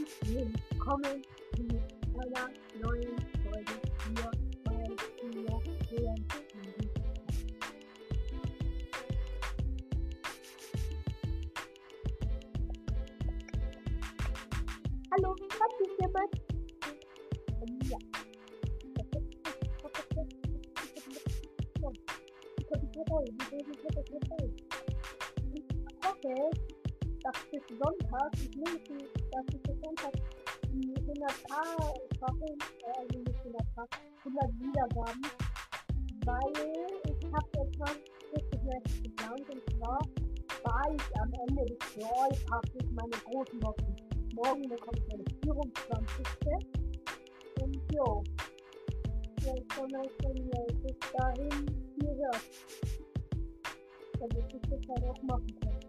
und willkommen zu einer neuen 30 Minuten, dass ich gekannt habe, die 100a Staffeln, also nicht 100a, 100 Wiedergaben, weil ich habe etwas richtig Neues geplant und zwar war ich am Ende des Brawl Passes meine großen Wochen. Morgen bekommt meine 24. Und jo, jetzt von euch von bis dahin, ihr hört. Damit ich das halt auch machen kann.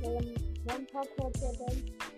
one, one top quarter then.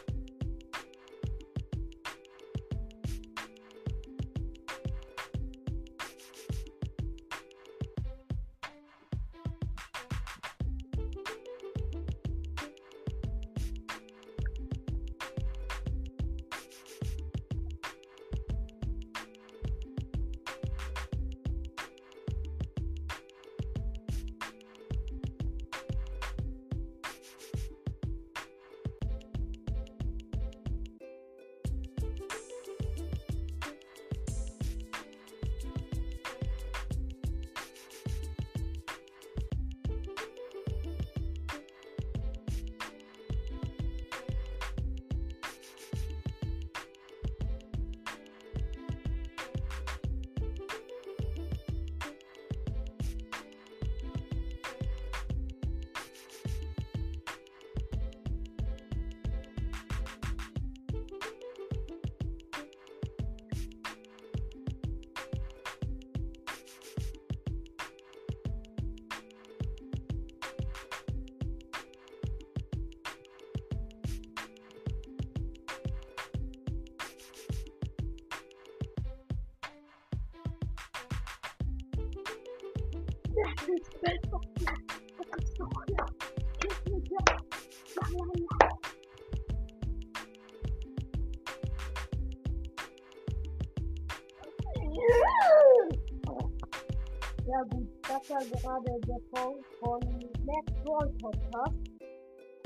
ja. Gut, das war gerade der Song von Max Brawl Podcast.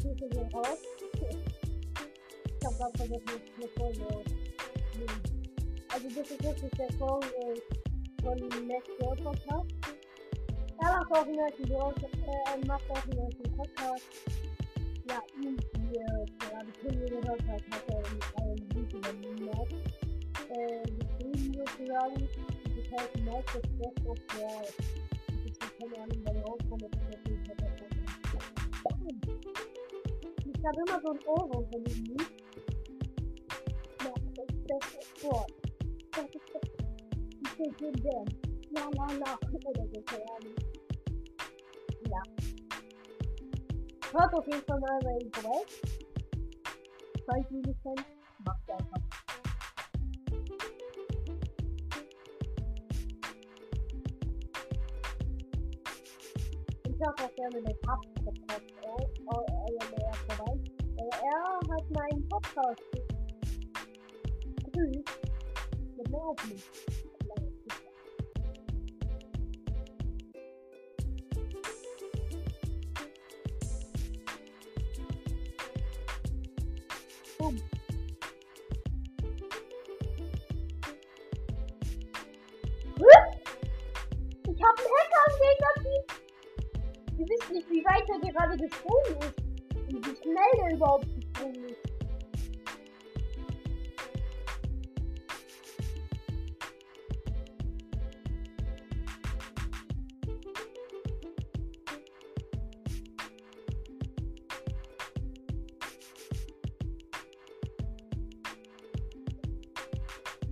Grüße gehen raus. Ich hab grad vergessen, eine Folge. Also das ist wirklich der Song von Max Brawl Podcast. Täällä kohdinaisen tulossa, en mä kohdinaisen kotoa. Ja yhtiö, täällä on kymmenen que hakemaan, mitä on viikinä que eu se täytyy näyttää que Se on aina paljon onkomme, että se on Ich que immer so ein Ohrwurm von diesem eu Ja, das ist das Wort. Das ist das. que bin so dämlich. La la la. Oder Ahnung. Ja. Hört auf jeden Fall mal mein Projekt. Falls ihr nicht kennt, macht einfach. Ich schaue auch gerne den Pub-Podcast auf, euer vorbei. Er hat meinen Podcast gegrüßt mit mir aufnehmen. Boom. Nicht, wie weit er gerade gesprungen ist. Und wie schnell er überhaupt gesprungen ist.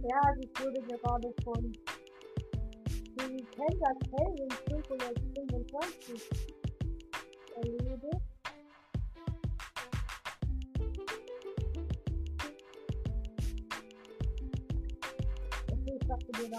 Ja, die wurde gerade von Nintendo Kelvin 525 diluted Questo è stato di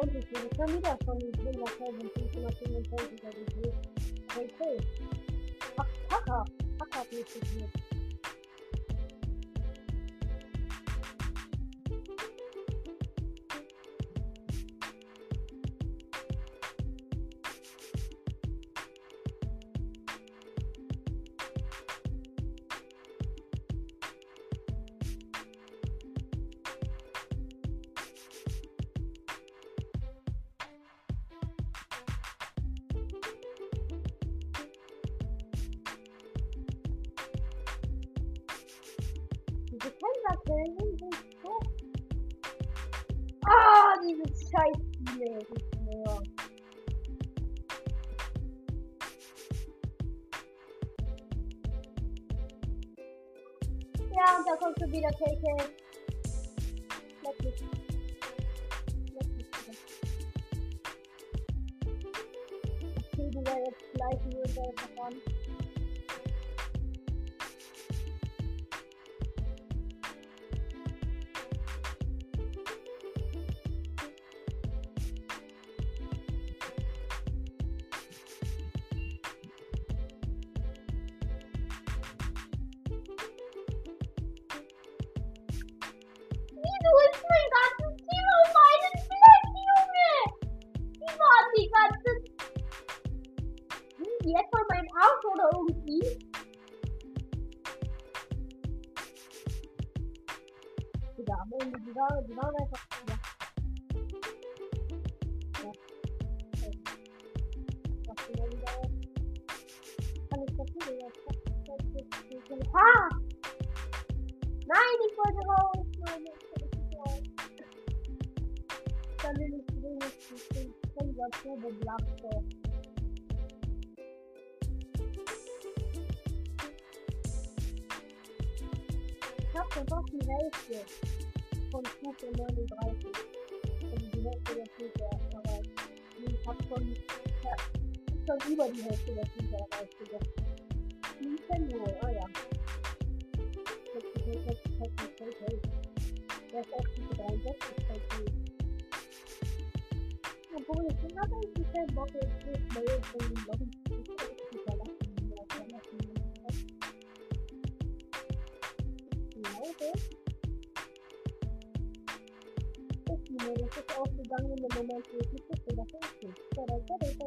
Und ich wurde schon wieder von Nintendo Kelvin 525 erledigt. Okay. Ach, Hacker. Hacker hat nicht gespielt. Tänzerköln sind so. Ah, dieses Scheißspiel. Ja. Ja, und da kommt schon wieder KK. Leck mich. Leck mich wieder. Okay, du wär jetzt gleich nur der Wieso ist mein ganzes Team auf meinen Fleck, Junge? Die waren die ganze... Hm, die etwa mein Arsch oder irgendwie? Digga, am Ende, die waren, die waren einfach... Ja. Ha! Nein, ich wollte raus! Nein, dann wenigstens wenigstens den Sensor Turbo Blaster. Ich hab verpasst die Hälfte von Stufe 39. Und die Hälfte der Stufe erreicht. Ich hab schon, ja, schon über die Hälfte der Stufe erreicht. Nintendo, ah ja. Das ist echt 63, 63, 63, 63. kenapa kita box itu bayar pengen box itu kita lakukan ya itu Oke? menurut kita orang sedang menemukan itu sudah selesai karena kita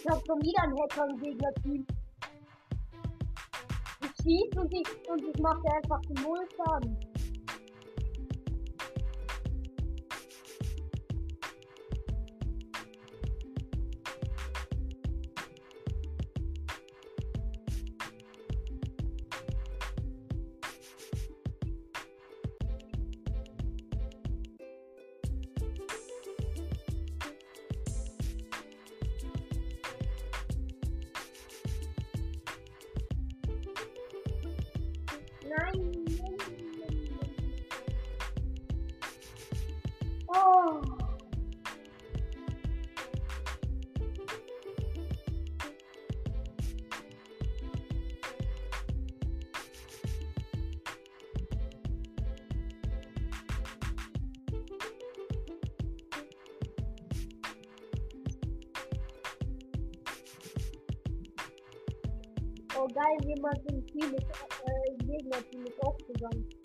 ich hab schon wieder einen Hacker im Gegnerteam. Ich schieß und ich, und ich mache einfach null Schaden. Oh. Oh guys, you mustn't see. Im Gegnerteam ist auch zusammen.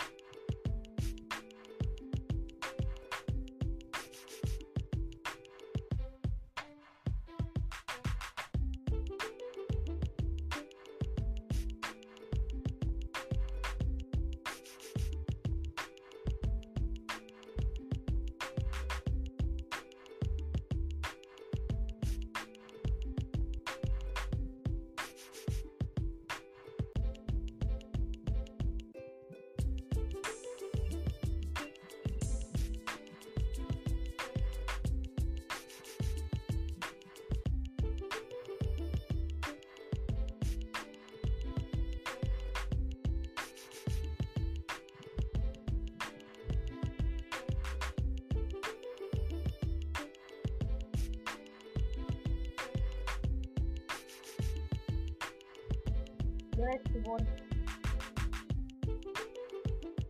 Direkt gewonnen.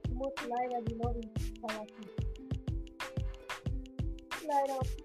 Ich muss leider die Lobby verlassen. Leider.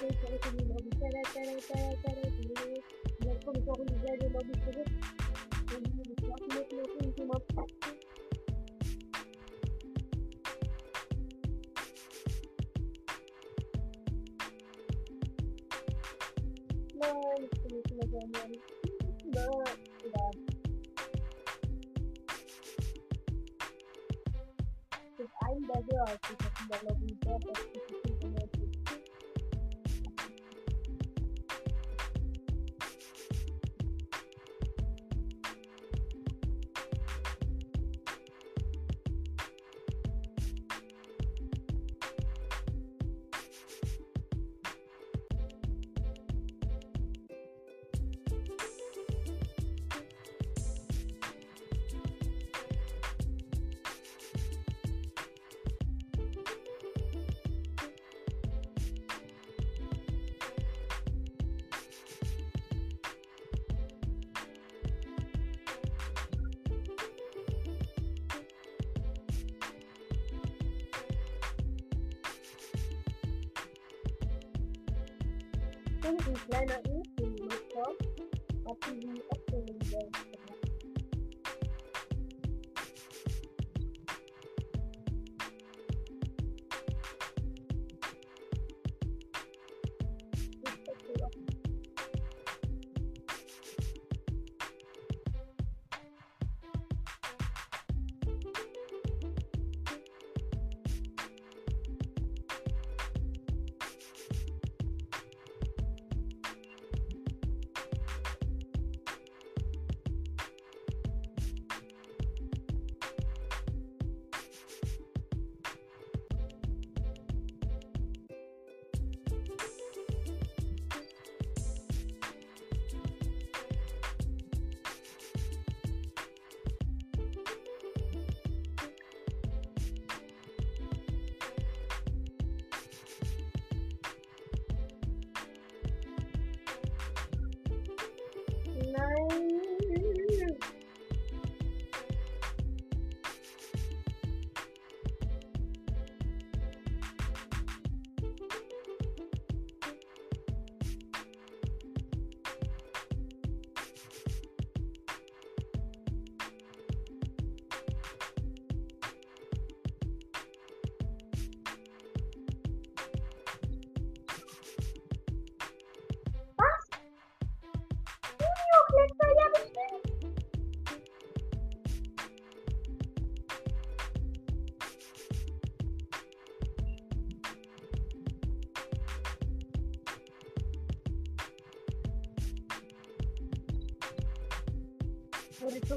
Gracias. Und ein kleiner Inselnutzer hat diesen Öffnungen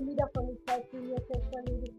comida, falando que ia ser família.